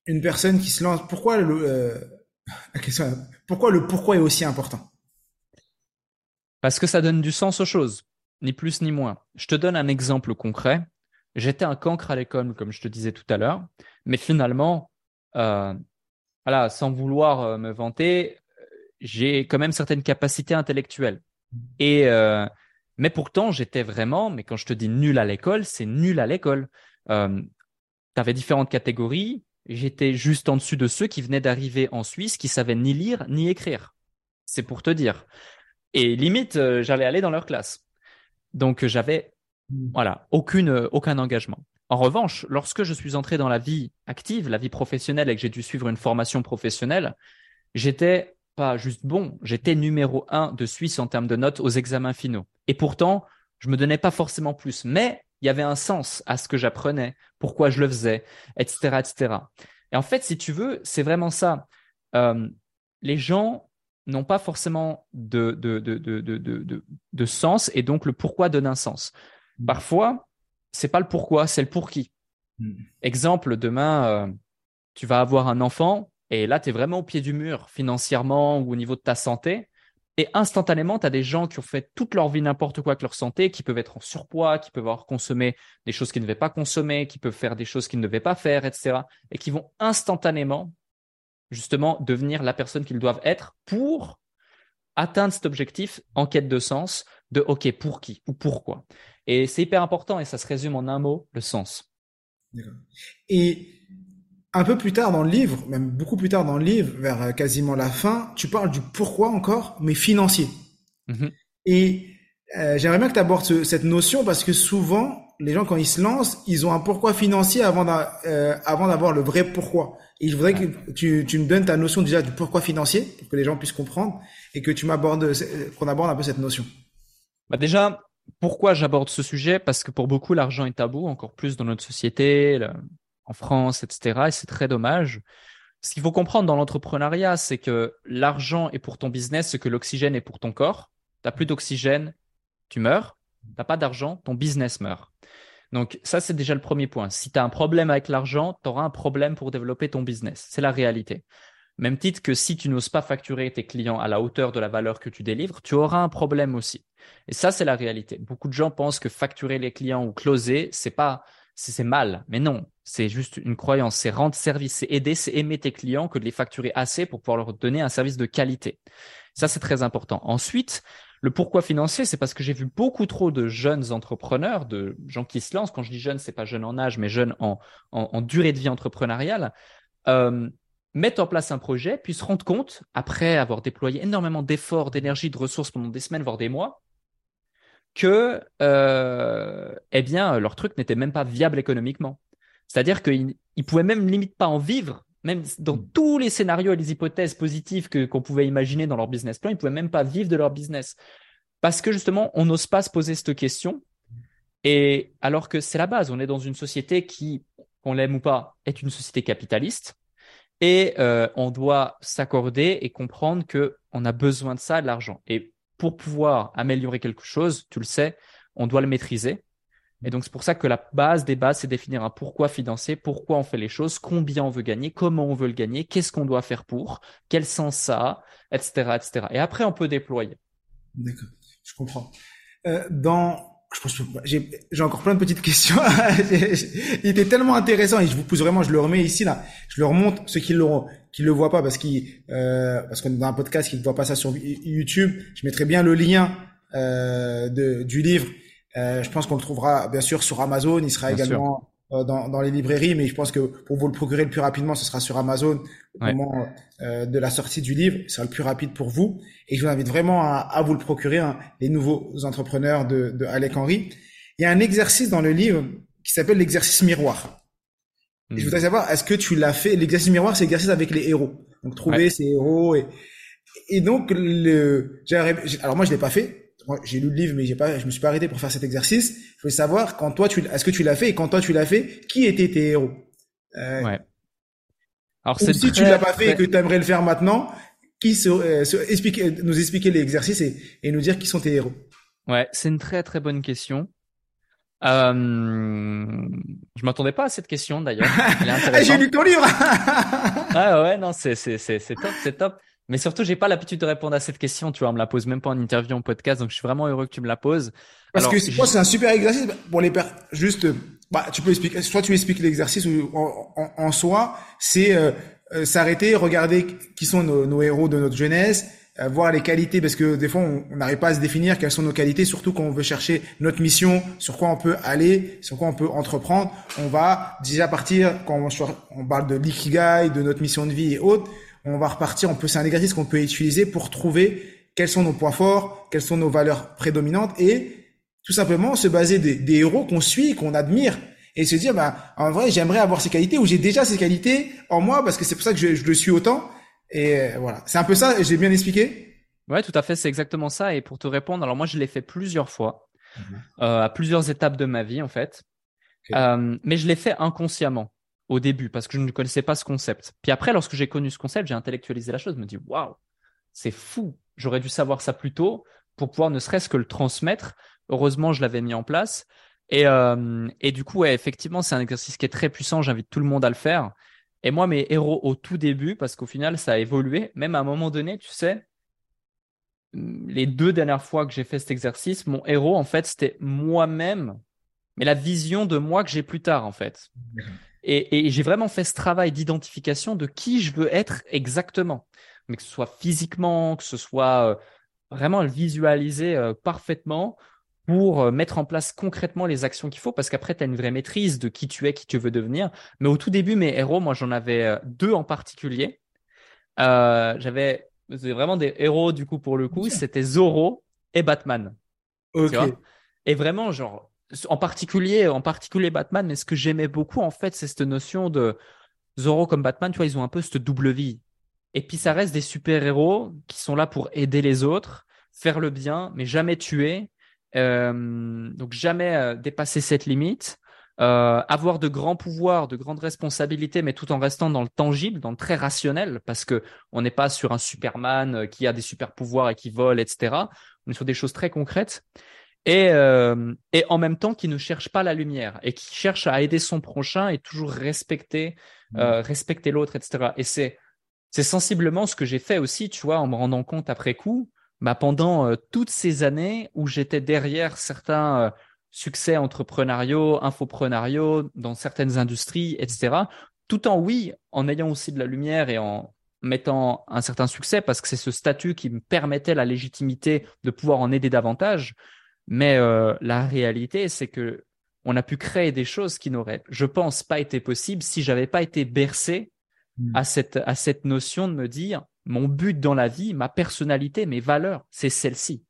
une personne qui se lance, pourquoi le, euh, la question, pourquoi le pourquoi est aussi important? Parce que ça donne du sens aux choses, ni plus ni moins. Je te donne un exemple concret. J'étais un cancre à l'école, comme je te disais tout à l'heure, mais finalement, euh, voilà, sans vouloir euh, me vanter, j'ai quand même certaines capacités intellectuelles. Et euh, mais pourtant, j'étais vraiment, mais quand je te dis nul à l'école, c'est nul à l'école. Euh, tu avais différentes catégories. J'étais juste en dessus de ceux qui venaient d'arriver en Suisse, qui savaient ni lire ni écrire. C'est pour te dire. Et limite, j'allais aller dans leur classe. Donc j'avais. Voilà aucune aucun engagement. En revanche, lorsque je suis entré dans la vie active, la vie professionnelle et que j'ai dû suivre une formation professionnelle, j'étais pas juste bon, j'étais numéro un de Suisse en termes de notes aux examens finaux. Et pourtant, je me donnais pas forcément plus. Mais il y avait un sens à ce que j'apprenais, pourquoi je le faisais, etc., etc. Et en fait, si tu veux, c'est vraiment ça. Euh, les gens n'ont pas forcément de, de, de, de, de, sens et donc le pourquoi donne un sens. Parfois, c'est pas le pourquoi, c'est le pour qui. Hmm. Exemple, demain, euh, tu vas avoir un enfant et là, tu es vraiment au pied du mur financièrement ou au niveau de ta santé. Et instantanément, tu as des gens qui ont fait toute leur vie n'importe quoi avec leur santé, qui peuvent être en surpoids, qui peuvent avoir consommé des choses qu'ils ne devaient pas consommer, qui peuvent faire des choses qu'ils ne devaient pas faire, etc. Et qui vont instantanément, justement, devenir la personne qu'ils doivent être pour atteindre cet objectif en quête de sens de OK, pour qui ou pourquoi. Et c'est hyper important et ça se résume en un mot, le sens. Et un peu plus tard dans le livre, même beaucoup plus tard dans le livre, vers euh, quasiment la fin, tu parles du pourquoi encore, mais financier. Mm-hmm. Et euh, j'aimerais bien que tu abordes cette notion parce que souvent, les gens, quand ils se lancent, ils ont un pourquoi financier avant euh, d'avoir le vrai pourquoi. Et je voudrais que tu, tu, me donnes ta notion déjà du pourquoi financier pour que les gens puissent comprendre et que tu m'abordes, qu'on aborde un peu cette notion. Bah déjà, pourquoi j'aborde ce sujet? Parce que pour beaucoup, l'argent est tabou, encore plus dans notre société en France, etc. Et c'est très dommage. Ce qu'il faut comprendre dans l'entrepreneuriat, c'est que l'argent est pour ton business ce que l'oxygène est pour ton corps. Tu n'as plus d'oxygène, tu meurs. Tu n'as pas d'argent, ton business meurt. Donc ça, c'est déjà le premier point. Si tu as un problème avec l'argent, tu auras un problème pour développer ton business. C'est la réalité. Même titre que si tu n'oses pas facturer tes clients à la hauteur de la valeur que tu délivres, tu auras un problème aussi. Et ça, c'est la réalité. Beaucoup de gens pensent que facturer les clients ou closer, c'est pas, c'est mal. Mais non, c'est juste une croyance, c'est rendre service, c'est aider, c'est aimer tes clients que de les facturer assez pour pouvoir leur donner un service de qualité. Ça, c'est très important. Ensuite, le pourquoi financier, c'est parce que j'ai vu beaucoup trop de jeunes entrepreneurs, de gens qui se lancent. Quand je dis jeunes, c'est pas jeunes en âge, mais jeunes en, durée de vie entrepreneuriale. Euh, mettre en place un projet, puis se rendre compte, après avoir déployé énormément d'efforts, d'énergie, de ressources pendant des semaines, voire des mois, que euh, eh bien leur truc n'était même pas viable économiquement. C'est-à-dire qu'ils ne pouvaient même limite pas en vivre, même dans mm. tous les scénarios et les hypothèses positives que qu'on pouvait imaginer dans leur business plan, ils pouvaient même pas vivre de leur business parce que justement on n'ose pas se poser cette question. Et alors que c'est la base, on est dans une société qui, qu'on l'aime ou pas, est une société capitaliste. Et euh, on doit s'accorder et comprendre que on a besoin de ça, de l'argent. Et pour pouvoir améliorer quelque chose, tu le sais, on doit le maîtriser. Et donc, c'est pour ça que la base des bases, c'est définir un pourquoi financier, pourquoi on fait les choses, combien on veut gagner, comment on veut le gagner, qu'est-ce qu'on doit faire pour, quel sens ça a, etc., etc. Et après, on peut déployer. D'accord, je comprends. Euh, dans, je pense j'ai, j'ai encore plein de petites questions. Il était tellement intéressant et je vous pose vraiment, je le remets ici là, je le remonte ceux qui l'auront, qui le voient pas parce qu'ils, euh, parce qu'on est dans un podcast qui ne voit pas ça sur YouTube. Je mettrai bien le lien euh, de, du livre euh, je pense qu'on le trouvera bien sûr sur Amazon. Il sera également dans, dans, les librairies, mais je pense que pour vous le procurer le plus rapidement, ce sera sur Amazon au moment euh, de la sortie du livre. Ce sera le plus rapide pour vous. Et je vous invite vraiment à, à vous le procurer, hein, les nouveaux entrepreneurs de, de Alec Henry. Il y a un exercice dans le livre qui s'appelle l'exercice miroir. Et je hmm. voudrais savoir, est-ce que tu l'as fait? L'exercice miroir, c'est l'exercice avec les héros. Donc trouver ces héros et et donc le, alors moi je l'ai pas fait moi j'ai lu le livre, mais j'ai pas, je me suis pas arrêté pour faire cet exercice. Je voulais savoir quand toi tu, est-ce que tu l'as fait et quand toi tu l'as fait, qui étaient tes héros? Euh, Ouais. Alors c'est si tu l'as pas fait et que tu aimerais le faire maintenant, qui se, euh, expliquer, nous expliquer l'exercice et, et nous dire qui sont tes héros? Ouais, c'est une très très bonne question. Euh, je m'attendais pas à cette question d'ailleurs. J'ai lu ton livre. ah ouais, non, c'est c'est c'est top, c'est top. Mais surtout, j'ai pas l'habitude de répondre à cette question. Tu vois, on me la pose même pas en interview, en podcast, donc je suis vraiment heureux que tu me la poses. Parce que moi, c'est un super exercice pour les pères. Juste, bah, tu peux expliquer. Soit tu expliques l'exercice ou en, en, soi, c'est euh, euh, s'arrêter, regarder qui sont nos, nos héros de notre jeunesse, euh, voir les qualités, parce que des fois, on n'arrive pas à se définir quelles sont nos qualités, surtout quand on veut chercher notre mission, sur quoi on peut aller, sur quoi on peut entreprendre. On va déjà partir, quand on, on parle de l'ikigai, de notre mission de vie et autres, on va repartir, on peut, c'est un exercice qu'on peut utiliser pour trouver quels sont nos points forts, quelles sont nos valeurs prédominantes et tout simplement se baser des, des héros qu'on suit, qu'on admire et se dire, bah, en vrai, j'aimerais avoir ces qualités ou j'ai déjà ces qualités en moi parce que c'est pour ça que je, je le suis autant et euh, voilà, c'est un peu ça. J'ai bien expliqué? Ouais, tout à fait, c'est exactement ça. Et pour te répondre, alors moi, je l'ai fait plusieurs fois, mhm. euh, à plusieurs étapes de ma vie, en fait. Euh, mais je l'ai fait inconsciemment au début parce que je ne connaissais pas ce concept. Puis après, lorsque j'ai connu ce concept, j'ai intellectualisé la chose. Je me dis, waouh, c'est fou. J'aurais dû savoir ça plus tôt pour pouvoir ne serait-ce que le transmettre. Heureusement, je l'avais mis en place. Et, euh, et du coup, effectivement, c'est un exercice qui est très puissant. J'invite tout le monde à le faire. Et moi, mes héros au tout début, parce qu'au final, ça a évolué, même à un moment donné, tu sais, les deux dernières fois que j'ai fait cet exercice, mon héros, en fait, c'était moi-même, mais la vision de moi que j'ai plus tard, en fait. Et, j'ai vraiment fait ce travail d'identification de qui je veux être exactement. Mais que ce soit physiquement, que ce soit euh, vraiment le visualiser euh, parfaitement pour euh, mettre en place concrètement les actions qu'il faut, parce qu'après, tu as une vraie maîtrise de qui tu es, qui tu veux devenir. Mais au tout début, mes héros, moi, j'en avais deux en particulier. Euh, j'avais vraiment des héros, du coup, pour le coup, c'était Zoro et Batman. Et vraiment, genre, en particulier, en particulier Batman, mais ce que j'aimais beaucoup, en fait, c'est cette notion de Zoro comme Batman, tu vois, ils ont un peu cette double vie. Et puis, ça reste des super-héros qui sont là pour aider les autres, faire le bien, mais jamais tuer euh, donc jamais euh, dépasser cette limite. Euh, avoir de grands pouvoirs, de grandes responsabilités, mais tout en restant dans le tangible, dans le très rationnel, parce que on n'est pas sur un Superman qui a des super pouvoirs et qui vole, etc. On est sur des choses très concrètes. Et, euh, et en même temps qui ne cherche pas la lumière et qui cherche à aider son prochain et toujours respecter mmh. euh, respecter l'autre etc et c'est c'est sensiblement ce que j'ai fait aussi tu vois en me rendant compte après coup bah, pendant euh, toutes ces années où j'étais derrière certains succès entrepreneuriaux, infoprenariaux, dans certaines industries, etc. Tout en oui, en ayant aussi de la lumière et en mettant un certain succès, parce que c'est ce statut qui me permettait la légitimité de pouvoir en aider davantage. Mais euh, la réalité, c'est que on a pu créer des choses qui n'auraient, je pense, pas été possibles si j'avais pas été bercé mmh. à cette à cette notion de me dire mon but dans la vie, ma personnalité, mes valeurs, c'est celle-ci.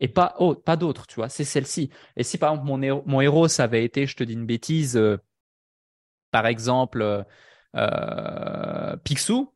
Et pas autre, pas d'autres, tu vois, c'est celle-ci. Et si par exemple mon héros, mon héros, ça avait été, je te dis une bêtise, euh, par exemple, euh, euh, Picsou,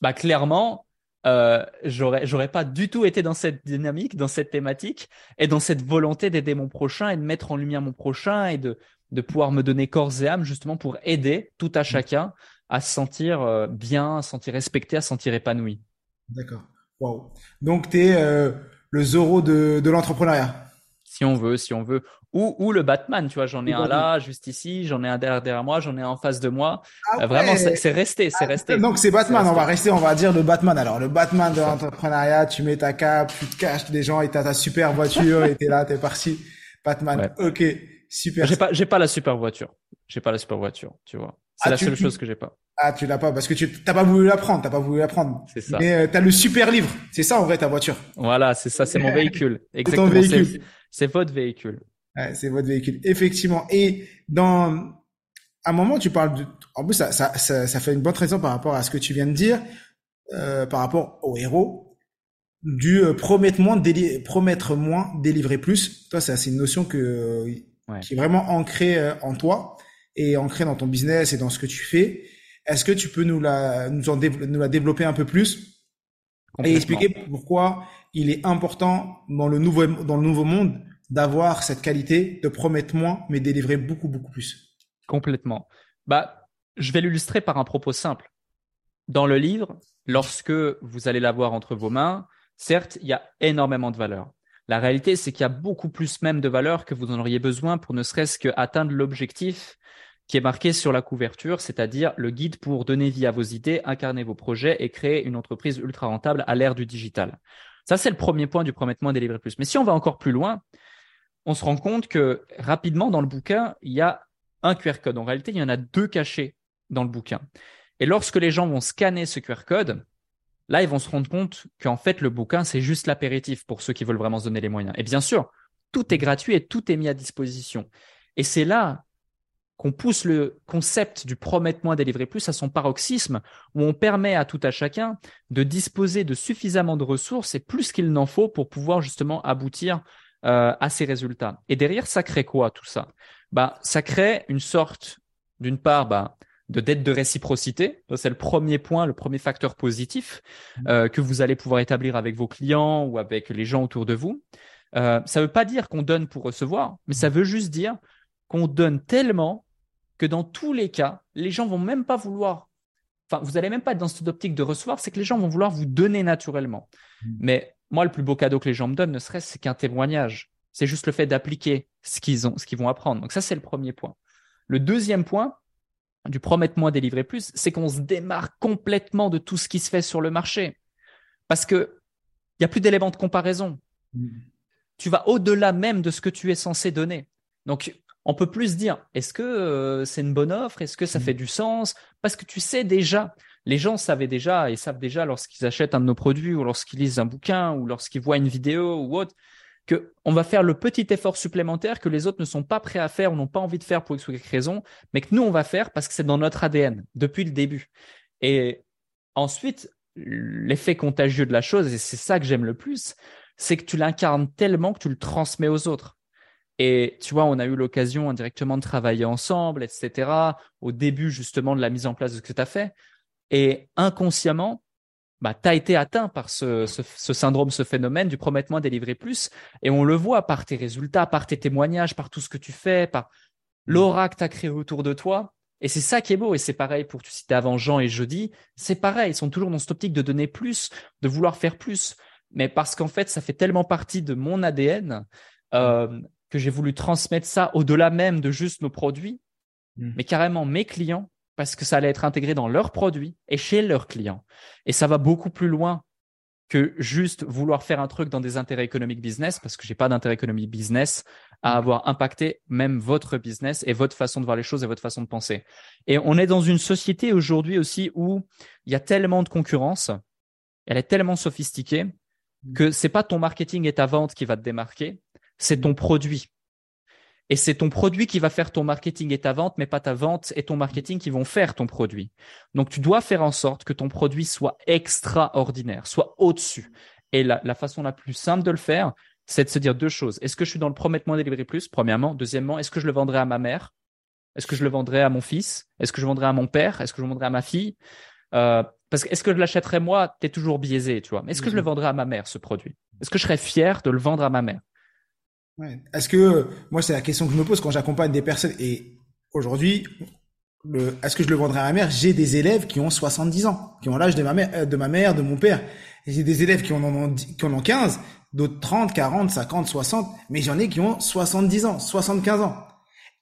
bah clairement, euh, j'aurais, j'aurais pas du tout été dans cette dynamique, dans cette thématique, et dans cette volonté d'aider mon prochain et de mettre en lumière mon prochain et de, de pouvoir me donner corps et âme justement pour aider tout à mmh. chacun à se sentir euh, bien, à se sentir respecté, à se sentir épanoui. D'accord. Wow. Donc, tu es euh, le Zoro de, de l'entrepreneuriat. Si on veut, si on veut. Ou, ou le Batman, tu vois, j'en ai un là, juste ici, j'en ai un derrière, moi, j'en ai un en face de moi. Ah euh, vraiment, c'est resté, c'est ah, resté. Donc c'est Batman, on va rester, on va dire le Batman. Alors le Batman de l'entrepreneuriat, tu mets ta cape, tu te caches des gens et t'as ta super voiture et t'es là, t'es parti. Batman. Ok, super. J'ai pas, j'ai pas la super voiture. J'ai pas la super voiture, tu vois. C'est ah, la seule chose que j'ai pas. Ah, tu l'as pas parce que tu t'as pas voulu la prendre, t'as pas voulu la prendre. C'est ça. Mais euh, t'as le super livre. C'est ça en vrai ta voiture. Voilà, c'est ça, c'est mon véhicule. Exactement. Ton véhicule. C'est votre véhicule. Ouais, c'est votre véhicule. Effectivement. Et dans un moment, tu parles de. En plus, ça, ça, ça, ça fait une bonne raison par rapport à ce que tu viens de dire, euh, par rapport au héros, du euh, promettre moins, promettre moins, délivrer plus. Toi, c'est une notion que ouais. qui est vraiment ancrée euh, en toi et ancrée dans ton business et dans ce que tu fais. Est-ce que tu peux nous la, nous, en nous la développer un peu plus Et expliquer pourquoi il est important dans le nouveau, dans le nouveau monde d'avoir cette qualité de promettre moins, mais délivrer beaucoup, beaucoup plus. Complètement. Bah, je vais l'illustrer par un propos simple. Dans le livre, lorsque vous allez l'avoir entre vos mains, certes, il y a énormément de valeur. La réalité, c'est qu'il y a beaucoup plus même de valeur que vous en auriez besoin pour ne serait-ce qu'atteindre l'objectif qui est marqué sur la couverture, c'est-à-dire le guide pour donner vie à vos idées, incarner vos projets et créer une entreprise ultra rentable à l'ère du digital. Ça, c'est le premier point du promettement délivrer plus. Mais si on va encore plus loin, on se rend compte que rapidement dans le bouquin, il y a un QR code. En réalité, il y en a deux cachés dans le bouquin. Et lorsque les gens vont scanner ce QR code, là, ils vont se rendre compte qu'en fait, le bouquin, c'est juste l'apéritif pour ceux qui veulent vraiment se donner les moyens. Et bien sûr, tout est gratuit et tout est mis à disposition. Et c'est là qu'on pousse le concept du promettement délivrer plus à son paroxysme, où on permet à tout à chacun de disposer de suffisamment de ressources et plus qu'il n'en faut pour pouvoir justement aboutir euh, à ces résultats. Et derrière, ça crée quoi tout ça? Bah, ça crée une sorte, d'une part, bah, de dette de réciprocité. C'est le premier point, le premier facteur positif euh, que vous allez pouvoir établir avec vos clients ou avec les gens autour de vous. Euh, ça ne veut pas dire qu'on donne pour recevoir, mais ça veut juste dire qu'on donne tellement que dans tous les cas, les gens vont même pas vouloir. Enfin, vous n'allez même pas être dans cette optique de recevoir, c'est que les gens vont vouloir vous donner naturellement. Hmm. Mais moi, le plus beau cadeau que les gens me donnent, ne serait-ce qu'un témoignage. C'est juste le fait d'appliquer ce qu'ils ont, ce qu'ils vont apprendre. Donc ça, c'est le premier point. Le deuxième point du promettement délivrer plus, c'est qu'on se démarque complètement de tout ce qui se fait sur le marché. Parce que il y a plus d'éléments de comparaison. Hmm. Tu vas au-delà même de ce que tu es censé donner. Donc, on peut plus dire est-ce que euh, c'est une bonne offre? Est-ce que ça mm. fait du sens? Parce que tu sais déjà, les gens savaient déjà et savent déjà lorsqu'ils achètent un de nos produits ou lorsqu'ils lisent un bouquin ou lorsqu'ils voient une vidéo ou autre que on va faire le petit effort supplémentaire que les autres ne sont pas prêts à faire ou n'ont pas envie de faire pour X ou Y raison, mais que nous on va faire parce que c'est dans notre ADN depuis le début. Et ensuite, l'effet contagieux de la chose, et c'est ça que j'aime le plus, c'est que tu l'incarnes tellement que tu le transmets aux autres. Et tu vois, on a eu l'occasion indirectement de travailler ensemble, etc. Au début justement de la mise en place de ce que tu as fait. Et inconsciemment, bah, tu as été atteint par ce, ce, syndrome, ce phénomène du promettement délivrer plus. Et on le voit par tes résultats, par tes témoignages, par tout ce que tu fais, par l'aura que tu as créé autour de toi. Et c'est ça qui est beau. Et c'est pareil pour, tu citais avant Jean et Jeudi, c'est pareil. Ils sont toujours dans cette optique de donner plus, de vouloir faire plus. Mais parce qu'en fait, ça fait tellement partie de mon ADN. Euh, que j'ai voulu transmettre ça au-delà même de juste nos produits, mmh. mais carrément mes clients, parce que ça allait être intégré dans leurs produits et chez leurs clients. Et ça va beaucoup plus loin que juste vouloir faire un truc dans des intérêts économiques business, parce que j'ai pas d'intérêt économique business à mmh. avoir impacté même votre business et votre façon de voir les choses et votre façon de penser. Et on est dans une société aujourd'hui aussi où il y a tellement de concurrence, elle est tellement sophistiquée mmh. que c'est pas ton marketing et ta vente qui va te démarquer, c'est ton produit. Et c'est ton produit qui va faire ton marketing et ta vente, mais pas ta vente et ton marketing qui vont faire ton produit. Donc, tu dois faire en sorte que ton produit soit extraordinaire, soit au-dessus. Et la, façon la plus simple de le faire, c'est de se dire deux choses. Est-ce que je suis dans le promettement délivrer plus, premièrement. Deuxièmement, est-ce que je le vendrai à ma mère? Est-ce que je le vendrai à mon fils? Est-ce que je le vendrai à mon père? Est-ce que je le vendrai à ma fille? Euh, Parce que est-ce que je l'achèterai moi? Tu es toujours biaisé, tu vois. Mais est-ce que je le vendrai à ma mère, ce produit? Est-ce que je serais fier de le vendre à ma mère? Est-ce que moi c'est la question que je me pose quand j'accompagne des personnes et aujourd'hui est-ce que je le vendrai à ma mère? J'ai des élèves qui ont 70 ans, qui ont l'âge de ma mère, de ma mère, de mon père. J'ai des élèves qui en ont qui en ont 15, d'autres 30, 40, 50, 60, mais j'en ai qui ont 70 ans, 75 ans.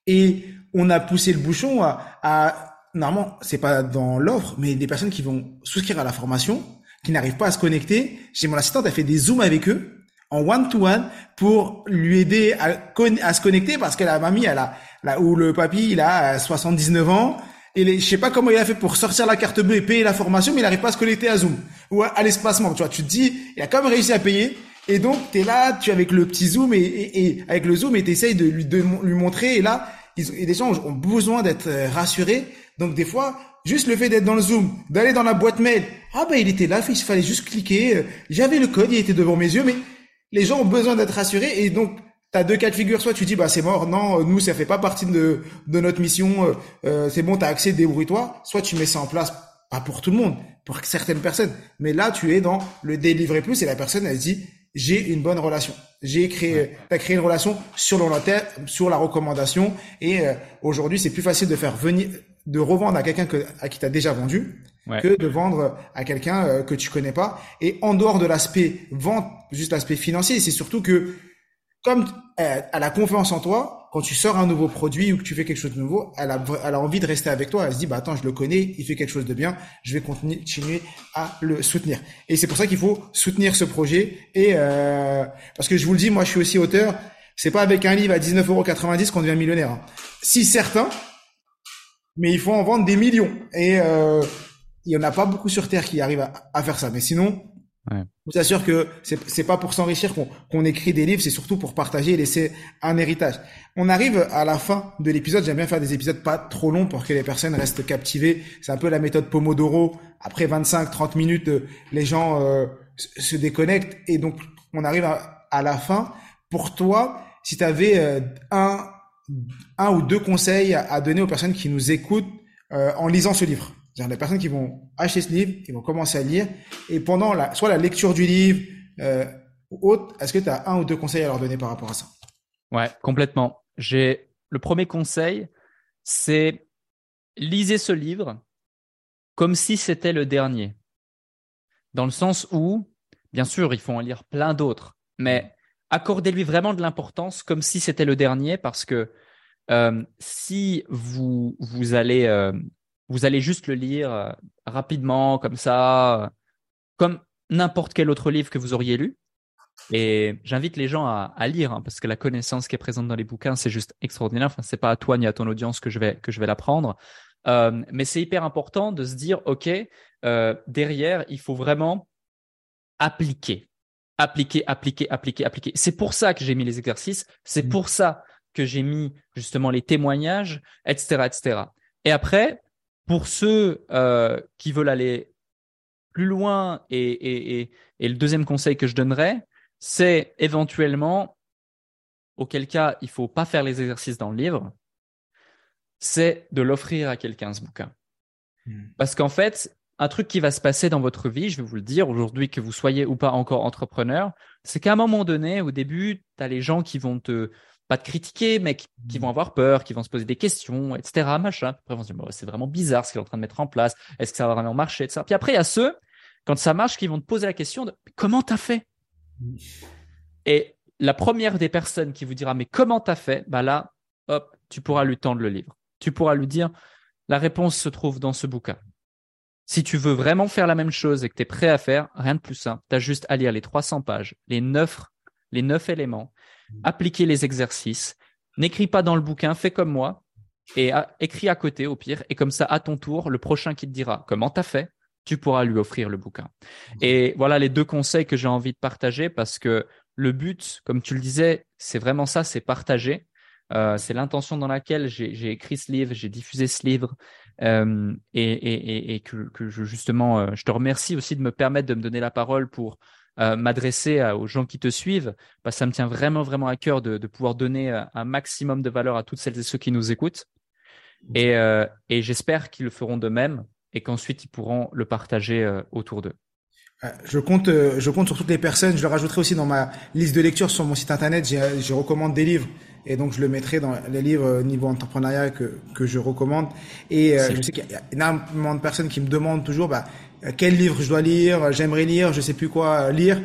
Et on a poussé le bouchon à, à normalement, c'est pas dans l'offre, mais des personnes qui vont souscrire à la formation, qui n'arrivent pas à se connecter. J'ai mon assistante, elle fait des zooms avec eux en one-to-one pour lui aider à, à, se connecter parce que la mamie, elle a, là où le papy, il a 79 ans. Et les, je sais pas comment il a fait pour sortir la carte bleue et payer la formation, mais il n'arrive pas à se connecter à Zoom ou à, l'espacement. Tu vois, tu te dis, il a quand même réussi à payer. Et donc, tu es là, tu es avec le petit Zoom et, et, avec le Zoom et tu essayes de lui, de lui montrer. Et là, ils, et les gens ont besoin d'être euh, rassurés. Donc, des fois, juste le fait d'être dans le Zoom, d'aller dans la boîte mail, ah ben il était là, il fallait juste cliquer. Euh, j'avais le code, il était devant mes yeux, mais les gens ont besoin d'être rassurés et donc tu as deux cas de figure, soit tu dis bah c'est mort, non, nous ça fait pas partie de, de notre mission, euh, euh c'est bon, tu as accès, débrouille-toi, soit tu mets ça en place pas pour tout le monde, pour certaines personnes. Mais là, tu es dans le délivrer plus et la personne, elle dit, j'ai une bonne relation. J'ai créé, as créé une relation sur le long terme, sur la recommandation. Et euh, aujourd'hui, c'est plus facile de faire venir, de revendre à quelqu'un que, à qui t'as déjà vendu, que de vendre à quelqu'un euh, que tu connais pas. Et en dehors de l'aspect vente, juste l'aspect financier, c'est surtout que comme elle, a confiance en toi, quand tu sors un nouveau produit ou que tu fais quelque chose de nouveau, elle a, elle a envie de rester avec toi. Elle se dit, bah attends, je le connais, il fait quelque chose de bien, je vais continuer à le soutenir. Et c'est pour ça qu'il faut soutenir ce projet. Et euh, parce que je vous le dis, moi, je suis aussi auteur. C'est pas avec un livre à 19,90€ qu'on devient millionnaire. Hein. Si certains, mais il faut en vendre des millions. Et euh, il y en a pas beaucoup sur Terre qui arrivent à, faire ça. Mais sinon, ouais. je vous assure que c'est, pas pour s'enrichir qu'on, écrit des livres, c'est surtout pour partager et laisser un héritage. On arrive à la fin de l'épisode. J'aime bien faire des épisodes pas trop longs pour que les personnes restent captivées. C'est un peu la méthode Pomodoro. Après 25-30 minutes, les gens euh, se déconnectent et donc on arrive à, la fin. Pour toi, si tu avais euh, un, un ou deux conseils à donner aux personnes qui nous écoutent euh, en lisant ce livre cest des personnes qui vont acheter ce livre, qui vont commencer à lire, et pendant la, soit la lecture du livre euh, ou autre, est-ce que tu as un ou deux conseils à leur donner par rapport à ça? Ouais, complètement. J'ai le premier conseil, c'est lisez ce livre comme si c'était le dernier. Dans le sens où, bien sûr, il faut en lire plein d'autres, mais accordez-lui vraiment de l'importance comme si c'était le dernier parce que euh, si vous, vous allez euh, vous allez juste le lire euh, rapidement, comme ça, euh, comme n'importe quel autre livre que vous auriez lu. Et j'invite les gens à, lire, hein, parce que la connaissance qui est présente dans les bouquins, c'est juste extraordinaire. Enfin, c'est pas à toi ni à ton audience que je vais que je vais l'apprendre, euh, mais c'est hyper important de se dire, ok, derrière, il faut vraiment appliquer, appliquer, appliquer, appliquer, appliquer. C'est pour ça que j'ai mis les exercices. C'est mmh. pour ça que j'ai mis justement les témoignages, etc., etc. Et après, pour ceux euh, qui veulent aller plus loin, et, le deuxième conseil que je donnerais, c'est éventuellement, auquel cas il faut pas faire les exercices dans le livre, c'est de l'offrir à quelqu'un ce bouquin. Hmm. Parce qu'en fait, un truc qui va se passer dans votre vie, je vais vous le dire aujourd'hui, que vous soyez ou pas encore entrepreneur, c'est qu'à un moment donné, au début, tu as les gens qui vont te pas de critiquer, mais qui, vont mm. avoir peur, qui vont se poser des questions, etc. Machin. Après, vont se dire, c'est vraiment bizarre ce qu'il est en train de mettre en place. Est-ce que ça va vraiment marcher, etc. Puis après, il y a ceux, quand ça marche, qui vont te poser la question de comment t'as fait? Et la première des personnes qui vous dira, mais comment t'as fait? Bah là, hop, tu pourras lui tendre le livre. Tu pourras lui dire, la réponse se trouve dans ce bouquin. Si tu veux vraiment faire la même chose et que tu es prêt à faire, rien de plus simple. Tu as juste à lire les 300 pages, les neuf, les neuf éléments appliquez les exercices. N'écris pas dans le bouquin, fais comme moi et écris à côté au pire. Et comme ça, à ton tour, le prochain qui te dira comment t'as fait, tu pourras lui offrir le bouquin. Et voilà les deux conseils que j'ai envie de partager parce que le but, comme tu le disais, c'est vraiment ça, c'est partager. Euh, c'est l'intention dans laquelle j'ai écrit ce livre, j'ai diffusé ce livre, euh, et, que, justement, euh, je te remercie aussi de me permettre de me donner la parole pour euh, m'adresser aux gens qui te suivent, que ça me tient vraiment, vraiment à cœur de, pouvoir donner un maximum de valeur à toutes celles et ceux qui nous écoutent. Et, j'espère qu'ils le feront de même et qu'ensuite ils pourront le partager autour d'eux. Je compte, je compte sur toutes les personnes. Je le rajouterai aussi dans ma liste de lecture sur mon site internet. Je recommande des livres et donc je le mettrai dans les livres niveau entrepreneuriat que, que je recommande. Et je sais qu'il y a énormément de personnes qui me demandent toujours, bah, euh, quel livre je dois lire, j'aimerais lire, je sais plus quoi euh, lire.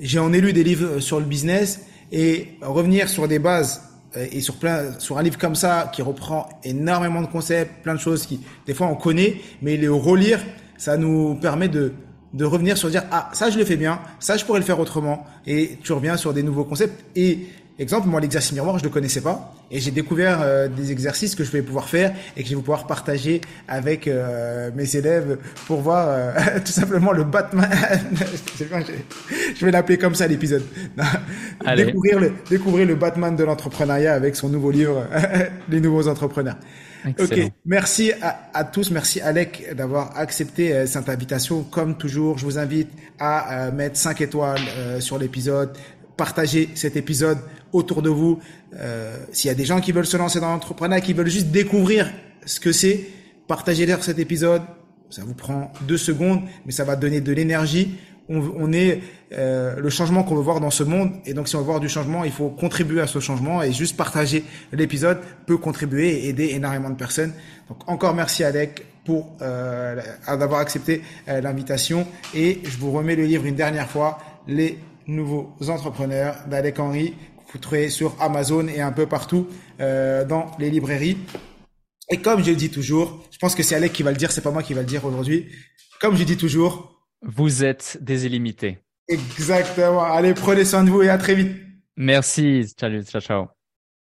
J'ai en élu des livres sur le business et revenir sur des bases euh, et sur plein sur un livre comme ça qui reprend énormément de concepts, plein de choses qui des fois on connaît, mais les relire, ça nous permet de de revenir sur dire ah ça je le fais bien, ça je pourrais le faire autrement et tu reviens sur des nouveaux concepts et Exemple, moi, l'exercice miroir, je ne le connaissais pas. Et j'ai découvert euh, des exercices que je vais pouvoir faire et que je vais pouvoir partager avec euh, mes élèves pour voir euh, tout simplement le Batman. je vais l'appeler comme ça l'épisode. découvrir, le, découvrir le Batman de l'entrepreneuriat avec son nouveau livre, Les nouveaux entrepreneurs. Ok, merci à, à, tous, merci Alec d'avoir accepté cette invitation. Comme toujours, je vous invite à mettre 5 étoiles sur l'épisode, partager cet épisode autour de vous. Euh, S'il y a des gens qui veulent se lancer dans l'entrepreneuriat, qui veulent juste découvrir ce que c'est, partagez-leur cet épisode, Ça vous prend deux secondes, mais ça va donner de l'énergie. On, on, est euh, le changement qu'on veut voir dans ce monde. Et donc, si on veut voir du changement, il faut contribuer à ce changement. Et juste partager l'épisode peut contribuer et aider énormément de personnes. Donc, encore merci Alec pour euh, d'avoir accepté euh, l'invitation. Et je vous remets le livre une dernière fois, Les nouveaux entrepreneurs d'Alec Henry. Vous trouvez sur Amazon et un peu partout euh, dans les librairies. Et comme je le dis toujours, je pense que c'est Alec qui va le dire, c'est pas moi qui va le dire aujourd'hui. Comme je dis toujours, vous êtes des illimités. Exactement. Allez, prenez soin de vous et à très vite. Merci. Salut, ciao, ciao.